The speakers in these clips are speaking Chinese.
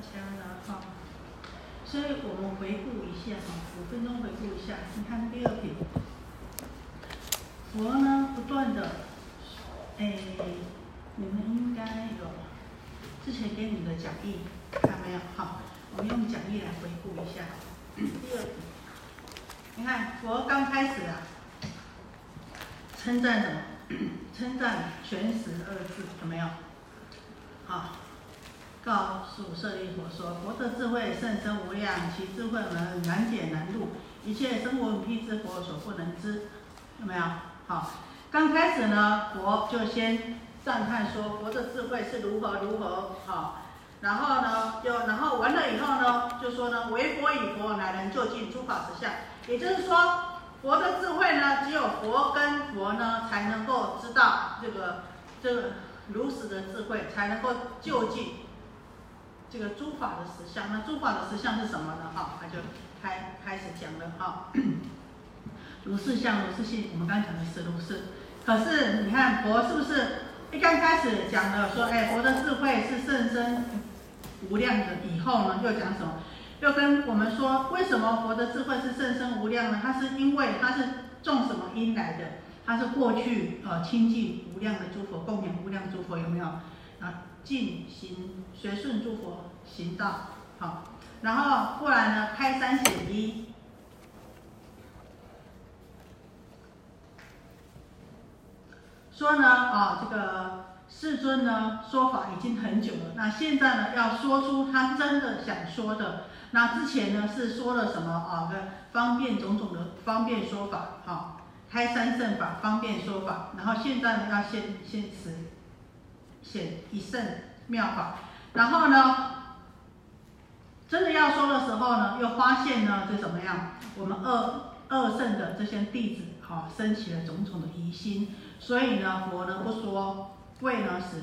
家了哈。所以我们回顾一下哈，五分钟回顾一下。你看第二品，佛呢不断的，哎，你们应该有之前给你的讲义看没有？好，我们用讲义来回顾一下。第二品，你看佛刚开始啊，称赞什么？称赞全实二字有没有？好。告诉舍利弗说：“佛的智慧甚深无量，其智慧门难解难入，一切生闻辟支佛所不能知。”有没有？好，刚开始呢，佛就先赞叹说佛的智慧是如何如何好，然后呢，就然后完了以后呢，就说呢，唯佛以佛乃能就近诸法实相。也就是说，佛的智慧呢，只有佛跟佛呢才能够知道这个这个如实的智慧，才能够就近。这个诸法的实相，那诸法的实相是什么呢？哈，他就开开始讲了哈。如是相，如是性，我们刚讲的是如是。可是你看佛是不是一刚开始讲的说，哎，佛的智慧是甚深无量的，以后呢又讲什么？又跟我们说，为什么佛的智慧是甚深无量呢？它是因为它是种什么因来的？它是过去呃亲近无量的诸佛，供养无量诸佛，有没有？啊？进行随顺诸佛行道，好，然后过来呢开三显一，说呢啊这个世尊呢说法已经很久了，那现在呢要说出他真的想说的，那之前呢是说了什么啊？方便种种的方便说法，好，开三圣法方便说法，然后现在呢要现现持。显一圣妙法，然后呢，真的要说的时候呢，又发现呢，这怎么样？我们二二圣的这些弟子，哈，升起了种种的疑心，所以呢，佛呢不说，为呢是，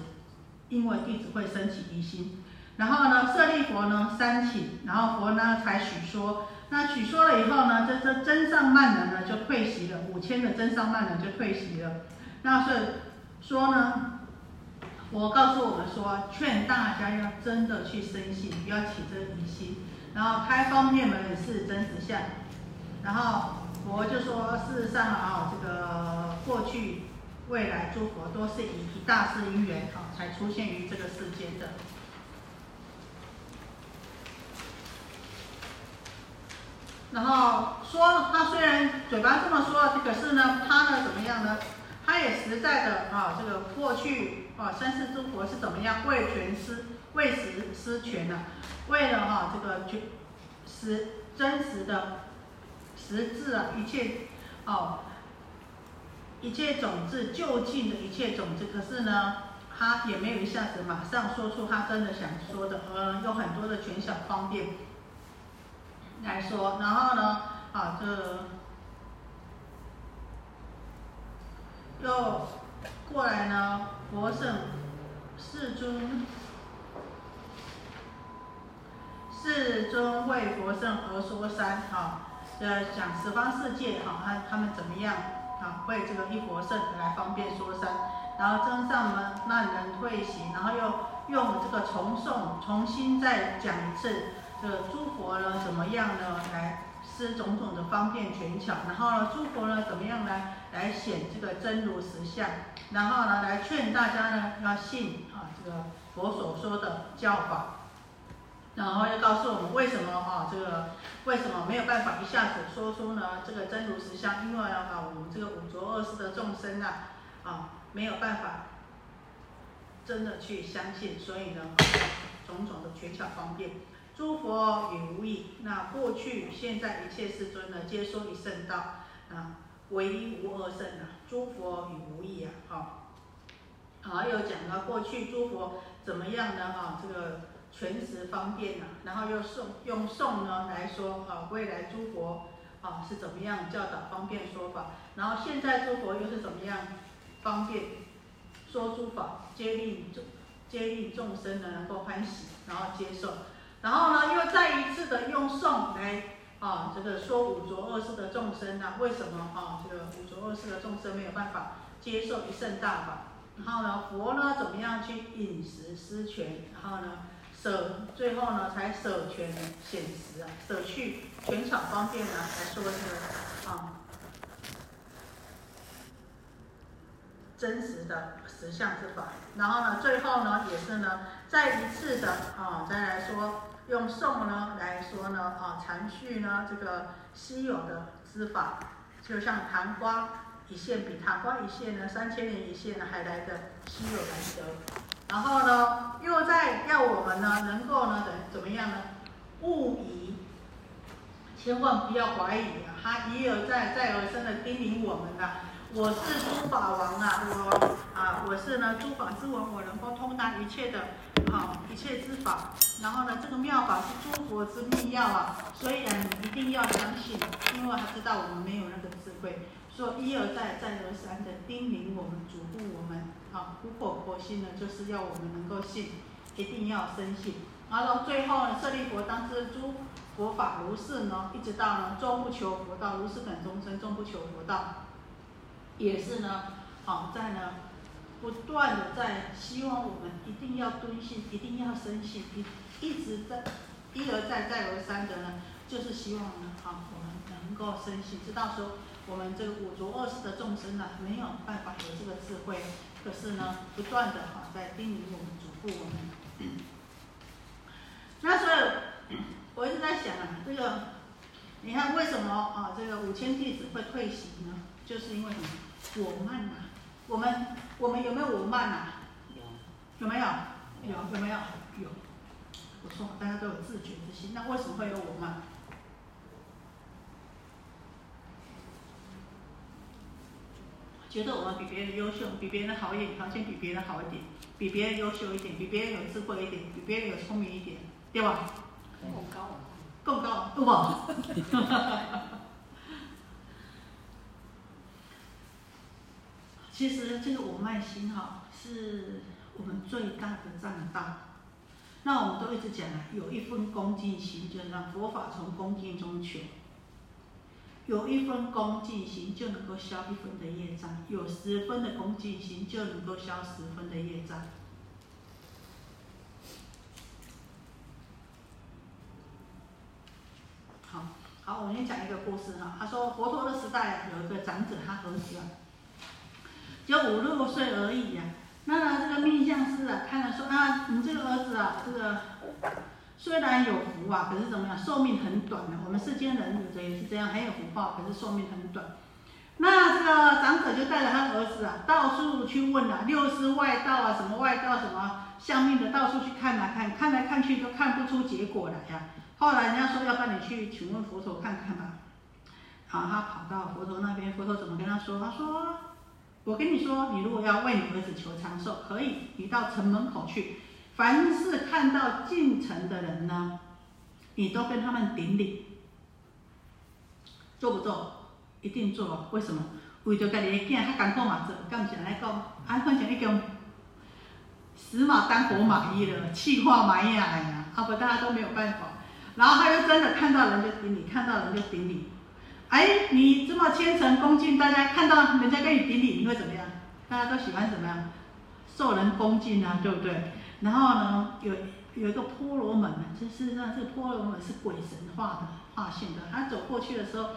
因为弟子会升起疑心，然后呢，舍利佛呢三请，然后佛呢才许说，那许说了以后呢，这这真上慢人呢就退席了，五千的真上慢人就退席了，那是说呢。我告诉我们说，劝大家要真的去深信，不要起这个疑心。然后开方便门是真实相。然后佛就说，事实上啊，这个过去、未来诸佛都是以一大事因缘啊，才出现于这个世间的。然后说他虽然嘴巴这么说，可是呢，他呢怎么样呢？他也实在的啊，这个过去啊，三世诸佛是怎么样为权师为实施权呢？为了哈这个就实真实的实质啊，一切哦，一切种子就近的一切种子，可是呢，他也没有一下子马上说出他真的想说的，呃，有很多的权小方便来说，然后呢，啊这。又过来呢，佛圣世尊，世尊为佛圣而说三，哈，呃，讲十方世界，哈，他他们怎么样，啊，为这个一佛圣来方便说三，然后真上门让人退席，然后又用这个重诵，重新再讲一次，这个诸佛呢怎么样呢来。施种种的方便权巧，然后呢，诸佛呢怎么样来来显这个真如实相，然后呢来劝大家呢要信啊这个佛所说的教法，然后又告诉我们为什么啊这个为什么没有办法一下子说出呢这个真如实相，因为啊我们这个五浊恶世的众生啊啊没有办法真的去相信，所以呢种种的权巧方便。诸佛与无异，那过去、现在一切世尊呢，皆说一圣道啊，唯一无二圣啊。诸佛与无异啊，好，好又讲到过去诸佛怎么样呢？哈，这个全时方便啊，然后又送用送呢来说啊，未来诸佛啊是怎么样教导方便说法，然后现在诸佛又是怎么样方便说诸法，接令众接令众生呢能够欢喜，然后接受。然后呢，又再一次的用颂来啊，这个说五浊恶世的众生呢，为什么啊？这个五浊恶世的众生没有办法接受一圣大法？然后呢，佛呢怎么样去饮食施权？然后呢，舍，最后呢才舍权显实啊，舍去权场方便呢，来说这个啊真实的实相之法。然后呢，最后呢也是呢再一次的啊再来说用颂呢来说呢啊阐续呢这个稀有的之法，就像昙花一现，比昙花一现呢三千年一现呢还来的稀有难得。然后呢，又在要我们呢，能够呢，怎怎么样呢？勿疑，千万不要怀疑啊！他一而再，再而三的叮咛我们呐。我是诸法王啊，我啊，我是呢诸法之王，我能够通达一切的，好一切之法。然后呢，这个妙法是诸佛之秘要啊，所以啊，你一定要相信，因为他知道我们没有那个智慧，说一而再，再而三的叮咛我们，嘱咐我们。啊，苦口婆心呢，就是要我们能够信，一定要深信。然后最后呢，舍利佛当知诸佛法如是呢，一直到呢终不求佛道，如是等终身终不求佛道，也是呢，好在呢不断的在希望我们一定要敦信，一定要深信，一一直在一而再再而三的呢，就是希望呢，好我们能够深信，知道说我们这个五浊恶世的众生呢，没有办法有这个智慧。可是呢，不断的哈在叮咛我们、嘱咐我们。那所以，我一直在想啊，这个你看为什么啊这个五千弟子会退席呢？就是因为什么？我慢呐。我们我们有没有我慢呐？有。有没有？有有没有？有。我说大家都有自觉之心，那为什么会有我慢？觉得我们比别人优秀，比别人好一点，条件比别人好一点，比别人优秀一点，比别人有智慧一点，比别人有聪明一点，对吧？更高，更高，对吧？其实这个我慢心哈，是我们最大的障道。那我们都一直讲啊，有一份恭敬心，就是让佛法从恭敬中求。有一分恭敬心就能够消一分的业障，有十分的恭敬心就能够消十分的业障。好，好，我先讲一个故事哈。他说佛陀的时代啊有一个长者，他儿子啊，就五六岁而已呀。那这个命相师啊，看了说啊，你这个儿子啊，这个。虽然有福啊，可是怎么样，寿命很短的。我们世间人有的也是这样，很有福报，可是寿命很短。那这个长者就带着他儿子啊，到处去问啊，六师外道啊，什么外道，什么相命的，到处去看来看，看来看去都看不出结果来呀。后来人家说，要不你去请问佛陀看看吧。好，他跑到佛陀那边，佛陀怎么跟他说？他说：“我跟你说，你如果要为你儿子求长寿，可以，你到城门口去。”凡是看到进城的人呢，你都跟他们顶礼，做不做？一定做。为什么？为着家己的囝较艰苦嘛做，敢唔是安尼讲？啊，反正已经死马当活马医了，气化埋呀哎呀，啊不，大家都没有办法。然后他就真的看到人就顶礼，看到人就顶礼。哎，你这么虔诚恭敬，大家看到人家跟你顶礼，你会怎么样？大家都喜欢怎么样？受人恭敬啊，对不对？然后呢，有有一个婆罗门，这事实上这个婆罗门是鬼神化的化现的。他走过去的时候，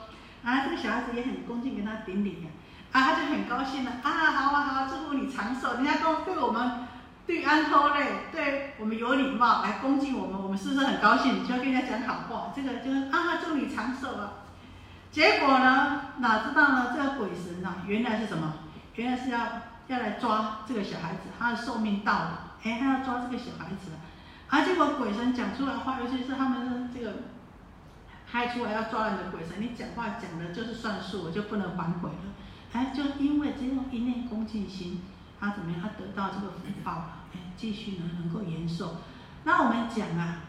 啊，这个小孩子也很恭敬跟他顶礼啊，他就很高兴了，啊，好啊好啊，祝福你长寿。人家都对我们对安托嘞，对我们有礼貌来恭敬我们，我们是不是很高兴？就要跟人家讲好话，这个就是啊，祝你长寿啊。结果呢，哪知道呢，这个鬼神呐，原来是什么？原来是要要来抓这个小孩子，他的寿命到了。哎，他要抓这个小孩子，啊，结果鬼神讲出来话，尤其是他们这个开出来要抓人的鬼神，你讲话讲的就是算数，我就不能反悔了。哎，就因为这种一念恭敬心，他怎么样？他得到这个福报，哎，继续呢能够延寿。那我们讲啊，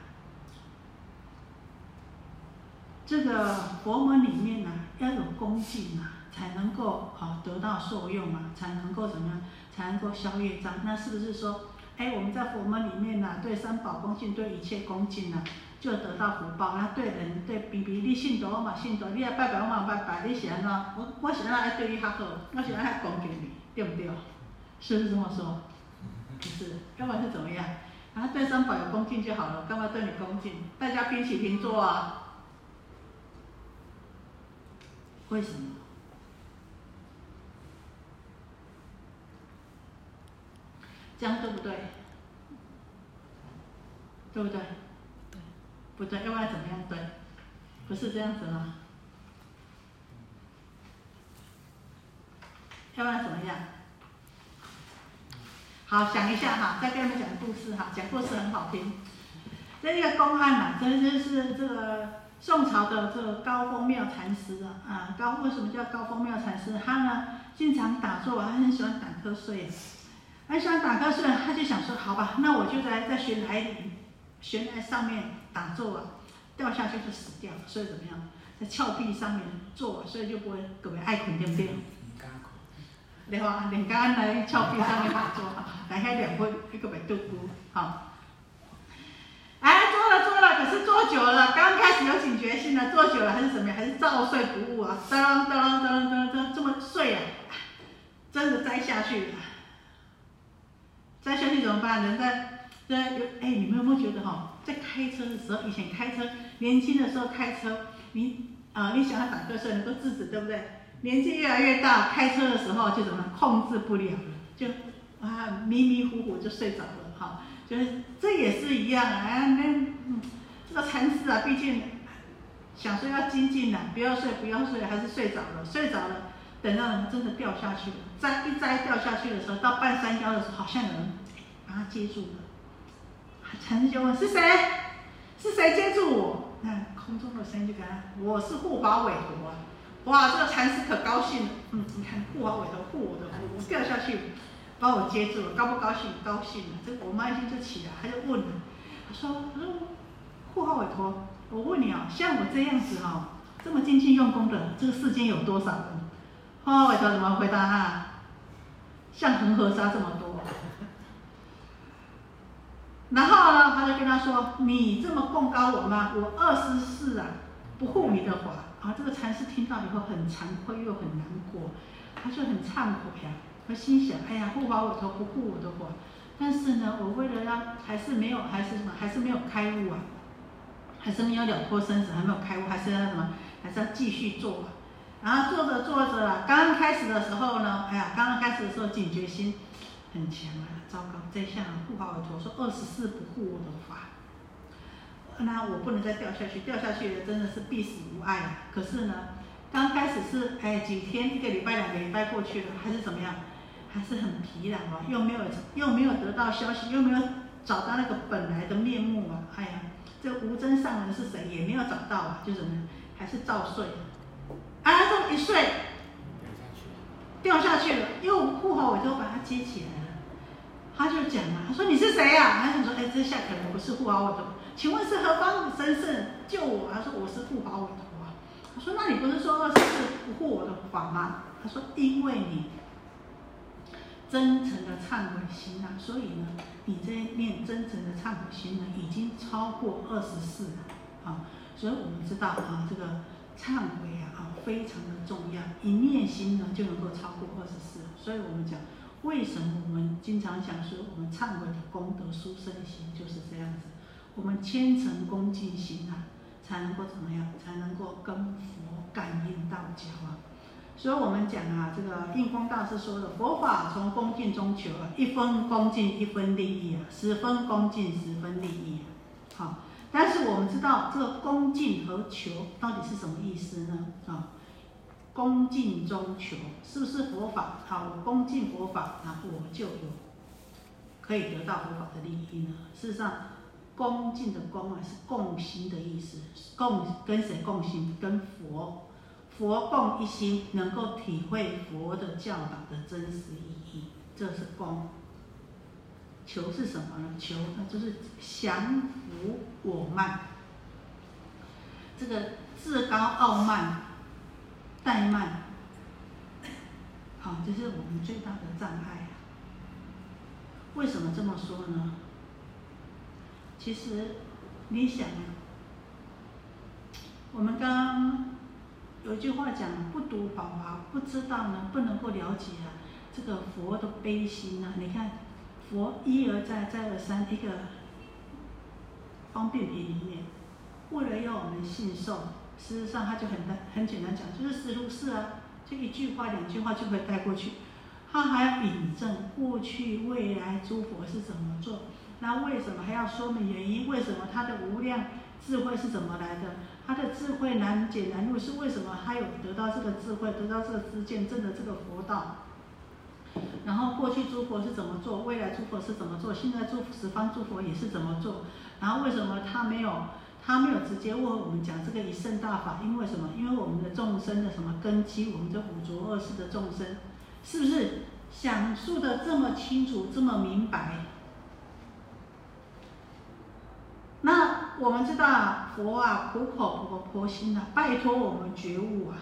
这个佛门里面呢要有恭敬啊，才能够好得到受用啊，才能够怎么样？才能够消业障。那是不是说？哎，我们在佛门里面呐，对三宝恭敬，对一切恭敬呐，就得到福报。那对人，对比比你信徒我嘛信徒，你要拜拜我嘛拜拜，你是安怎？我我是安来对你较好，我是安来恭敬你，对不对？是不是这么说？不是，要不然是怎么样？然后对。对三宝有恭敬就好了，干嘛对你恭敬？大家平起平坐啊。为什么？这样对不对？对不对？对，不对，要不然怎么样对？不是这样子吗？要不然怎么样？好，想一下哈，再跟你们讲个故事哈，讲故事很好听。这一个公案呐，真的是这个宋朝的这个高风妙禅师啊，啊，高为什么叫高风妙禅师？他呢经常打坐，他很喜欢打瞌睡。很喜欢打瞌睡，他就想说：好吧，那我就在在悬崖里，悬崖上面打坐啊，掉下去就死掉。所以怎么样，在峭壁上面坐，所以就不会特别爱困，对不对？对吧？连刚刚来峭壁上面打坐，大概两分一个白度孤，好。哎，坐了坐了，可是坐久了，刚开始有警觉性了，坐久了还是怎么样？还是照睡不误啊？噔噔噔噔噔噔，这么睡啊，真的栽下去了。再下去怎么办？人在在有哎，你们有没有觉得哈，在开车的时候，以前开车年轻的时候开车，你啊，你想要打瞌睡能够制止，对不对？年纪越来越大，开车的时候就怎么控制不了了，就啊迷迷糊糊就睡着了，哈，就是这也是一样啊，那，这个禅师啊，毕竟想说要精进啊，不要睡不要睡，还是睡着了，睡着了。等到人真的掉下去了，摘一摘掉下去的时候，到半山腰的时候，好像有人把他接住了。禅师就问：是谁？是谁接住我？那空中的声音就跟他：我是护法韦陀啊！哇，这个禅师可高兴了。嗯，你看护法韦陀护我的，我掉下去，把我接住了，高不高兴？高兴了。这我妈一听就起来，她就问了，他说：他说护法韦陀，我问你啊，像我这样子哈，这么精进用功的，这个世间有多少人？花尾头怎么回答啊？像恒河沙这么多。然后呢，他就跟他说：“你这么供高我吗？我二十四啊，不护你的法。”啊，这个禅师听到以后很惭愧又很难过，他就很忏悔呀。他心想：“哎呀，护法尾头不护我的法，但是呢，我为了让还是没有，还是什么，还是没有开悟啊，还是没有了脱生死，还没有开悟，还是要什么，还是要继续做。”然后做着做着，刚刚开始的时候呢，哎呀，刚刚开始的时候警觉心很强啊，糟糕，这下护法委托说二十四不护我的法，那我不能再掉下去，掉下去了真的是必死无碍啊。可是呢，刚开始是哎几天，一个礼拜、两个礼拜过去了，还是怎么样，还是很疲劳啊，又没有又没有得到消息，又没有找到那个本来的面目啊，哎呀，这无真上人是谁也没有找到啊，就怎么，还是照睡。啊，这么一睡，掉下去了，又护好我就把他接起来了。他就讲了，他说你是谁呀？他就说，哎，这下可能不是护好我的，请问是何方神圣救我？他说我是护法我的啊。他说那你不是说是不护我的法吗？他说因为你真诚的忏悔心啊，所以呢，你这念真诚的忏悔心呢，已经超过二十四了啊。所以我们知道啊，这个忏悔啊。非常的重要，一念心呢就能够超过二十四。所以我们讲，为什么我们经常讲说，我们忏悔的功德殊胜心就是这样子。我们虔诚恭敬心啊，才能够怎么样？才能够跟佛感应道交啊。所以我们讲啊，这个印光大师说的，佛法从恭敬中求啊，一分恭敬一分利益啊，十分恭敬十分利益啊。好。但是我们知道这个恭敬和求到底是什么意思呢？啊，恭敬中求是不是佛法？好，我恭敬佛法，那我就有可以得到佛法的利益呢？事实上，恭敬的恭啊是共心的意思，共跟谁共心？跟佛，佛共一心，能够体会佛的教导的真实意义，这是恭。求是什么呢？求那就是降服我慢，这个自高傲慢、怠慢，好，这是我们最大的障碍。为什么这么说呢？其实你想啊，我们刚刚有句话讲：不读宝华，不知道呢，不能够了解啊，这个佛的悲心啊，你看。佛一而再，再而三，一个方便品里面，为了要我们信受，事实上他就很单很简单讲，就是实如是啊，就一句话两句话就可以带过去。他还要引证过去未来诸佛是怎么做，那为什么还要说明原因？为什么他的无量智慧是怎么来的？他的智慧难解难入是为什么？他有得到这个智慧，得到这个知见，证的这个佛道。然后过去诸佛是怎么做，未来诸佛是怎么做，现在诸十方诸佛也是怎么做？然后为什么他没有他没有直接问我们讲这个一圣大法？因为什么？因为我们的众生的什么根基？我们这五浊恶世的众生，是不是想述的这么清楚，这么明白？那我们知道佛啊，苦口婆婆心啊，拜托我们觉悟啊。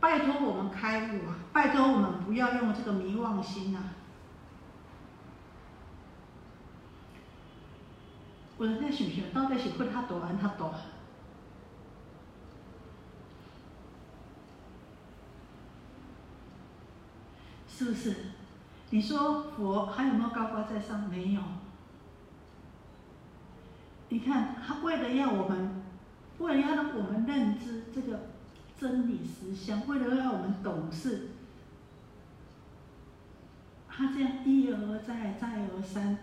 拜托我们开悟啊！拜托我们不要用这个迷妄心啊！我在想想，到底是困他多还他多？是不是？你说佛还有没有高高在上？没有。你看他为了要我们，为了要让我们认知这个。真理实相，为了让我们懂事，他这样一而再，再而三，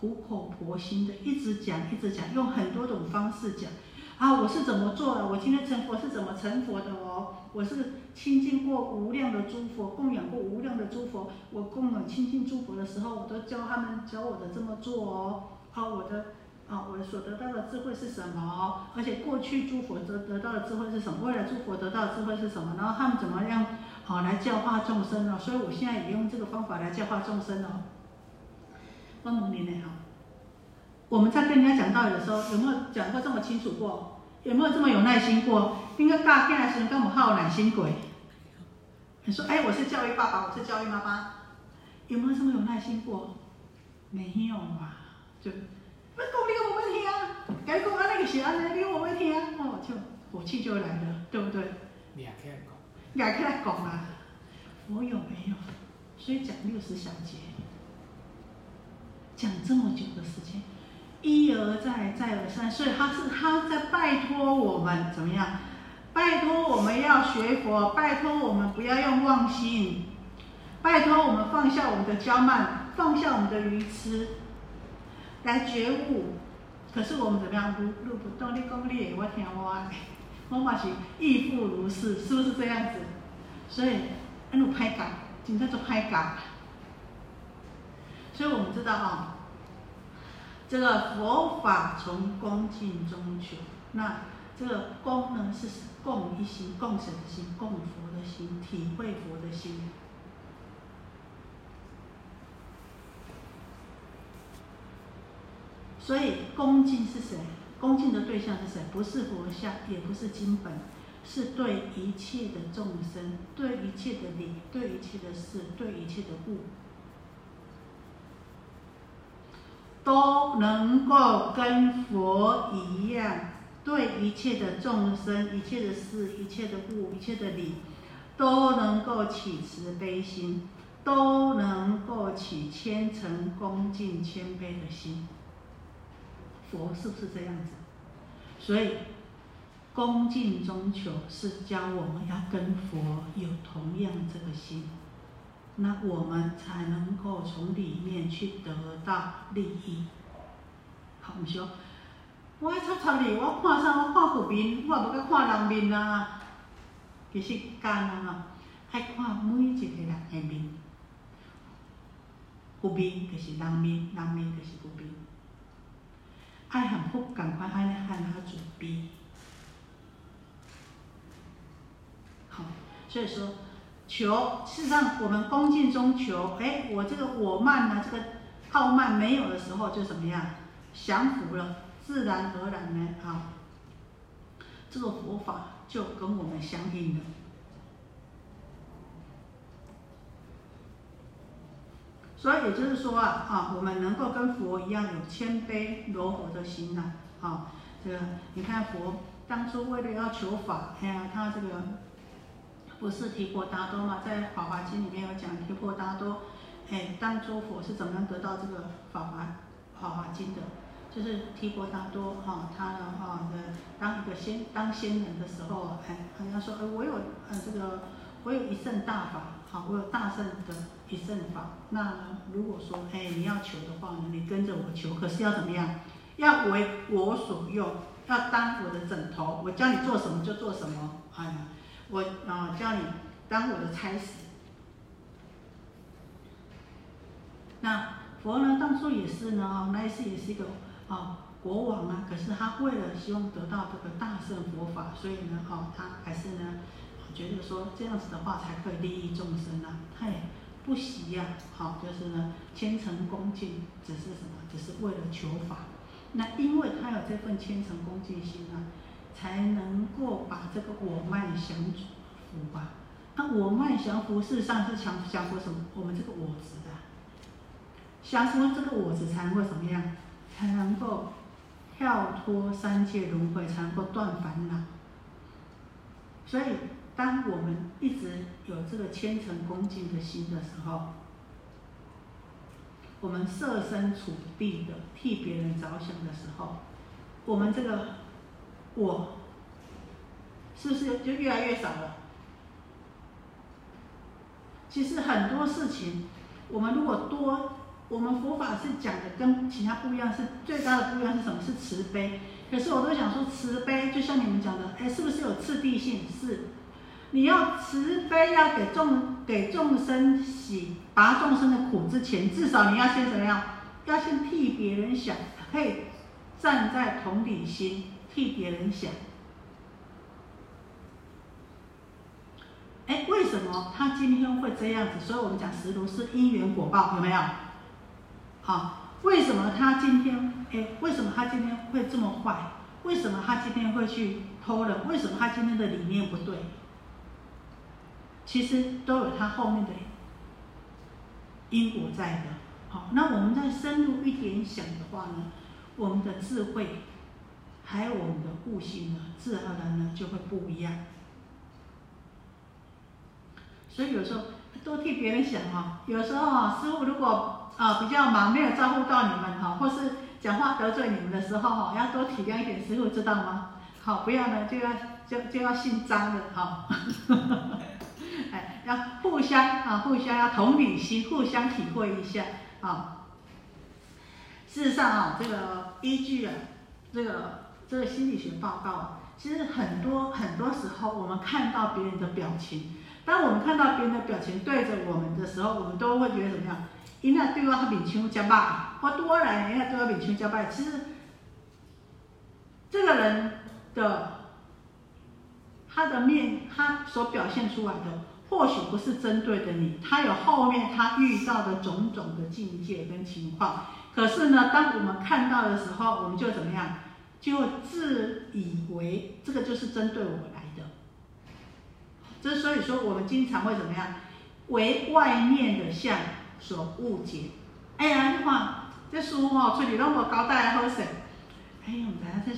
苦口婆心的一直讲，一直讲，用很多种方式讲。啊，我是怎么做的？我今天成佛是怎么成佛的哦？我是亲近过无量的诸佛，供养过无量的诸佛。我供养亲近诸佛的时候，我都教他们教我的这么做哦。啊，我的。啊，我所得到的智慧是什么？而且过去诸佛得得到的智慧是什么？未来诸佛得到的智慧是什么？然后他们怎么样好来教化众生呢？所以我现在也用这个方法来教化众生哦。帮农民呢哈，我们在跟人家讲道理的时候，有没有讲过这么清楚过？有没有这么有耐心过？应该大概是跟我们好耐心鬼。你说，哎，我是教育爸爸，我是教育妈妈，有没有这么有耐心过？没有嘛，就。我讲你我要听，该讲安尼个是安尼，你我要听，哦，就火气就来了，对不对？压起来讲，压起来讲啊！我有没有？所以讲六十小节，讲这么久的时间，一而再，再而三，所以他是他在拜托我们怎么样？拜托我们要学佛，拜托我们不要用妄心，拜托我们放下我们的骄慢，放下我们的愚痴。来觉悟，可是我们怎么样？路路不动，你讲你，我听我的，我嘛是亦复如是，是不是这样子？所以，安路拍感，真正做拍感。所以我们知道啊，这个佛法从恭敬中求，那这个恭呢是供一心，供神的心，供佛的心，体会佛的心。所以恭敬是谁？恭敬的对象是谁？不是佛像，也不是经本，是对一切的众生，对一切的理，对一切的事，对一切的物，都能够跟佛一样，对一切的众生、一切的事、一切的物、一切的理，都能够起慈悲心，都能够起虔诚、恭敬、谦卑的心。佛是不是这样子？所以恭敬中求是教我们要跟佛有同样这个心，那我们才能够从里面去得到利益。好，我们说，我爱插插你，我看啥？我看佛面，我也无去看人面啊。其实干啊，还看每一个人的面，佛面就是人面，人面就是佛面。爱很福，赶快爱来喊他主逼。好，所以说求，事实上我们恭敬中求，哎，我这个我慢呢，这个傲慢没有的时候，就怎么样，降服了，自然而然呢，啊，这个佛法就跟我们相应了。所以也就是说啊，啊，我们能够跟佛一样有谦卑柔和的心呐，啊，这个你看佛当初为了要求法，哎呀，他这个不是提婆达多嘛，在《法华经》里面有讲提婆达多，哎，当初佛是怎么样得到这个法华法华经的？就是提婆达多哈，他呢哈的当一个仙当仙人的时候，哎，人家说，哎，我有呃这个我有一圣大法，好，我有大圣的一圣法。那如果说哎你要求的话呢，你跟着我求，可是要怎么样？要为我所用，要当我的枕头，我教你做什么就做什么，哎，我啊教你当我的差使。那佛呢，当初也是呢，哦，那一次也是一个啊国王啊，可是他为了希望得到这个大圣佛法，所以呢，哦，他还是呢觉得说这样子的话才可以利益众生啊，他也不喜呀，好，就是呢虔诚恭敬，只是什么，只是为了求法。那因为他有这份虔诚恭敬心啊，才能够把这个我慢降服吧。那我慢降服，事实上是降降服什么？我们这个我执的。降服这个我执，才能够怎么样？才能够跳脱三界轮回，才能够断烦恼。所以，当我们一直有这个虔诚恭敬的心的时候，我们设身处地的替别人着想的时候，我们这个我，是不是就越来越少了？其实很多事情，我们如果多。我们佛法是讲的跟其他不一样，是最大的不一样是什么？是慈悲。可是我都想说，慈悲就像你们讲的，哎，是不是有次第性？是，你要慈悲，要给众给众生喜，拔众生的苦之前，至少你要先怎么样？要先替别人想，可以站在同理心替别人想。哎，为什么他今天会这样子？所以我们讲十如是因缘果报，有没有？好，为什么他今天哎？为什么他今天会这么坏？为什么他今天会去偷人？为什么他今天的理念不对？其实都有它后面的因果在的。好，那我们再深入一点想的话呢，我们的智慧还有我们的悟性呢，自然而然呢就会不一样。所以有时候多替别人想哈，有时候哈，师傅如果。啊，比较忙，没有照顾到你们哈，或是讲话得罪你们的时候哈，要多体谅一点，师傅知道吗？好，不要呢就要就就要姓张的哈，哎，要互相啊，互相要同理心，互相体会一下啊。事实上啊，这个依据啊，这个这个心理学报告啊，其实很多很多时候我们看到别人的表情，当我们看到别人的表情对着我们的时候，我们都会觉得怎么样？伊那对我面腔加歹，我多来伊那对我面腔加歹。其实，这个人的他的面，他所表现出来的，或许不是针对的你，他有后面他遇到的种种的境界跟情况。可是呢，当我们看到的时候，我们就怎么样？就自以为这个就是针对我来的。这所以说，我们经常会怎么样？为外面的相。所误解，哎呀，你看这书吼出去拢无交代好势，哎呀，我们知影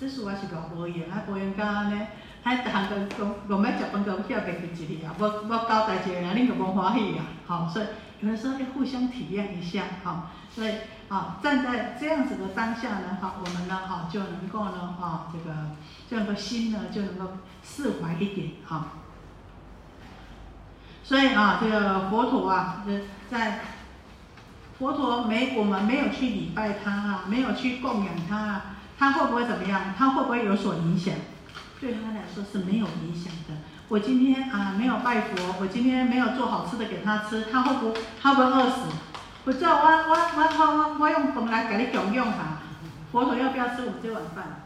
这这书还是偌无用啊，无用到安尼，还逐项都讲讲要食饭都晓袂记一哩啊，无无交代一个啊，恁就无欢喜啊，好，所以有的时候要互相体谅一下，好，所以啊，站在这样子的当下呢，好，我们呢，哈，就能够呢，哈，这个这样的心呢，就能够释怀一点，哈。所以啊，这个佛陀啊，在佛陀没我们没有去礼拜他啊，没有去供养他啊，他会不会怎么样？他会不会有所影响？对他来说是没有影响的。我今天啊没有拜佛，我今天没有做好吃的给他吃，他会不他会饿死？我知道我我我我我用饭来给你供养他，佛陀要不要吃我们这碗饭？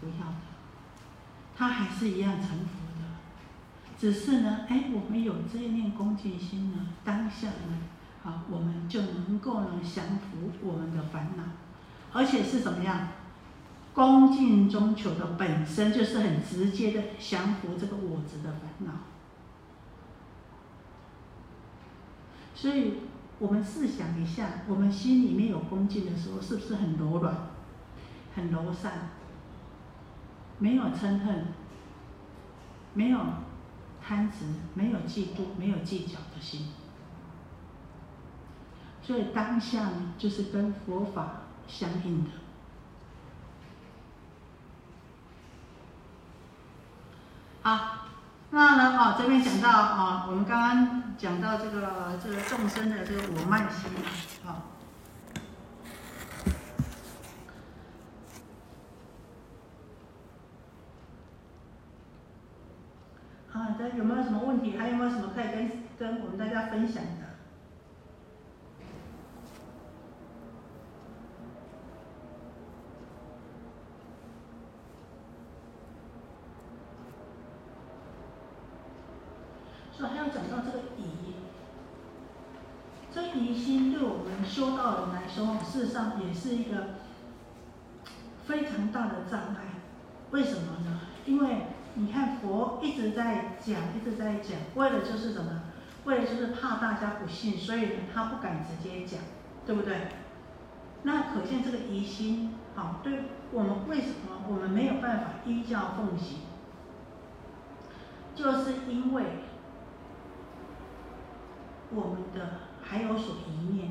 不要，他还是一样成佛。只是呢，哎，我们有这一念恭敬心呢，当下呢，好，我们就能够呢降服我们的烦恼，而且是怎么样？恭敬中求的本身就是很直接的降服这个我执的烦恼。所以，我们试想一下，我们心里面有恭敬的时候，是不是很柔软、很柔善？没有嗔恨，没有。贪执没有嫉妒，没有计较的心，所以当下呢，就是跟佛法相应的。好，那呢，哦，这边讲到啊，我们刚刚讲到这个这个众生的这个我慢心啊。好的有没有什么问题？还有没有什么可以跟跟我们大家分享的？所以还要讲到这个疑，这疑心对我们修道人来说，事实上也是一个非常大的障碍。为什么呢？因为你看佛一直在讲，一直在讲，为了就是什么？为了就是怕大家不信，所以呢他不敢直接讲，对不对？那可见这个疑心，好，对我们为什么我们没有办法依教奉行？就是因为。我们的还有所疑念，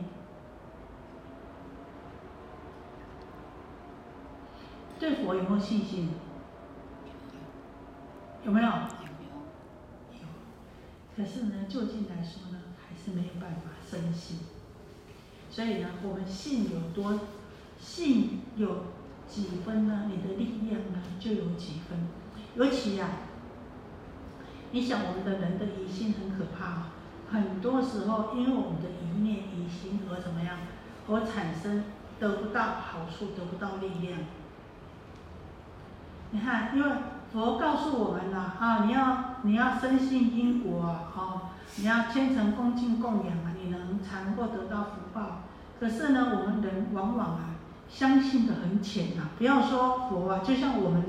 对佛有没有信心？有没有？有。有。可是呢，就近来说呢，还是没有办法生信。所以呢，我们信有多，信有几分呢？你的力量呢，就有几分。尤其呀，你想我们的人的疑心很可怕。很多时候，因为我们的一念疑心而怎么样，而产生得不到好处，得不到力量。你看，因为佛告诉我们了啊，你要你要深信因果啊，哦，你要虔诚恭敬供养啊，你能才能够得到福报。可是呢，我们人往往啊，相信的很浅呐。不要说佛啊，就像我们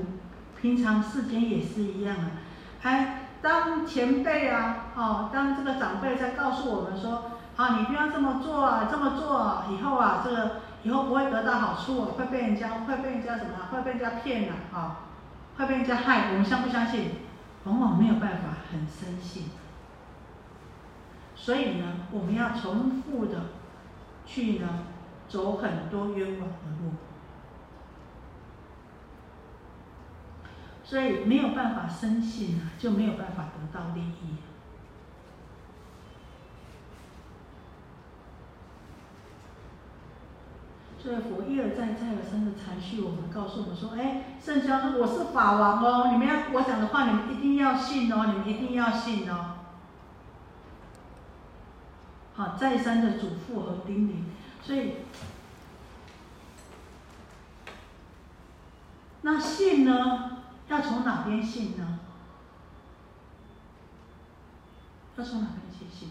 平常世间也是一样啊，还。当前辈啊，哦，当这个长辈在告诉我们说，啊，你不要这么做啊，这么做以后啊，这个以后不会得到好处，会被人家会被人家什么，会被人家骗了啊，会被人家害，我们相不相信？往往没有办法很深信。所以呢，我们要重复的去呢，走很多冤枉的路。所以没有办法深信啊，就没有办法得到利益。所以佛一而再、再而三的阐述我们，告诉我们说：“哎，圣教说我是法王哦，你们要我讲的话，你们一定要信哦，你们一定要信哦。”好，再三的嘱咐和叮咛，所以那信呢？要从哪边信呢？要从哪边去信？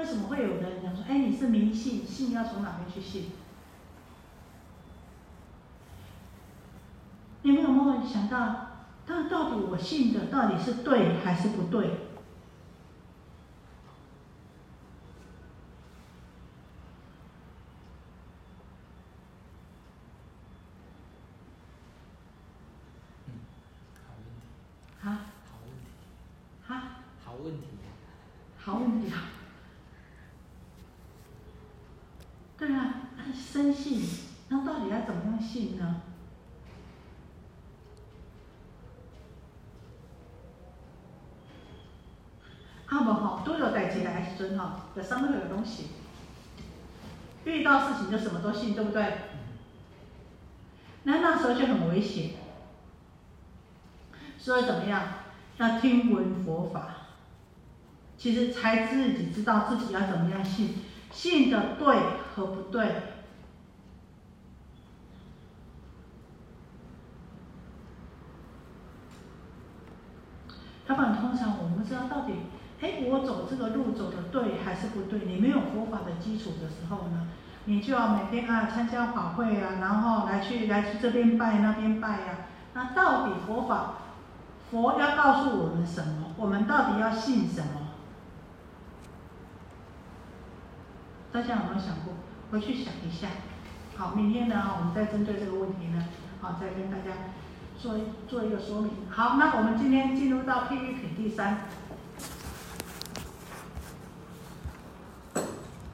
为什么会有人讲说：“哎，你是迷信，信要从哪边去信？”你们有没有想到，他到底我信的到底是对还是不对？好问题啊！对啊，生信，那到底信呢？啊不好，都有代志来时阵哈，有上面有东西，遇到事情就什么都信，对不对？那那时候就很危险，所以怎么样？要听闻佛法。其实才自己知道自己要怎么样信，信的对和不对。要不然通常我们知道到底，哎，我走这个路走的对还是不对？你没有佛法的基础的时候呢，你就要每天啊参加法会啊，然后来去来去这边拜那边拜呀。那到底佛法，佛要告诉我们什么？我们到底要信什么？大家有没有想过？回去想一下。好，明天呢，我们再针对这个问题呢，好，再跟大家做做一个说明。好，那我们今天进入到 PPT 第三。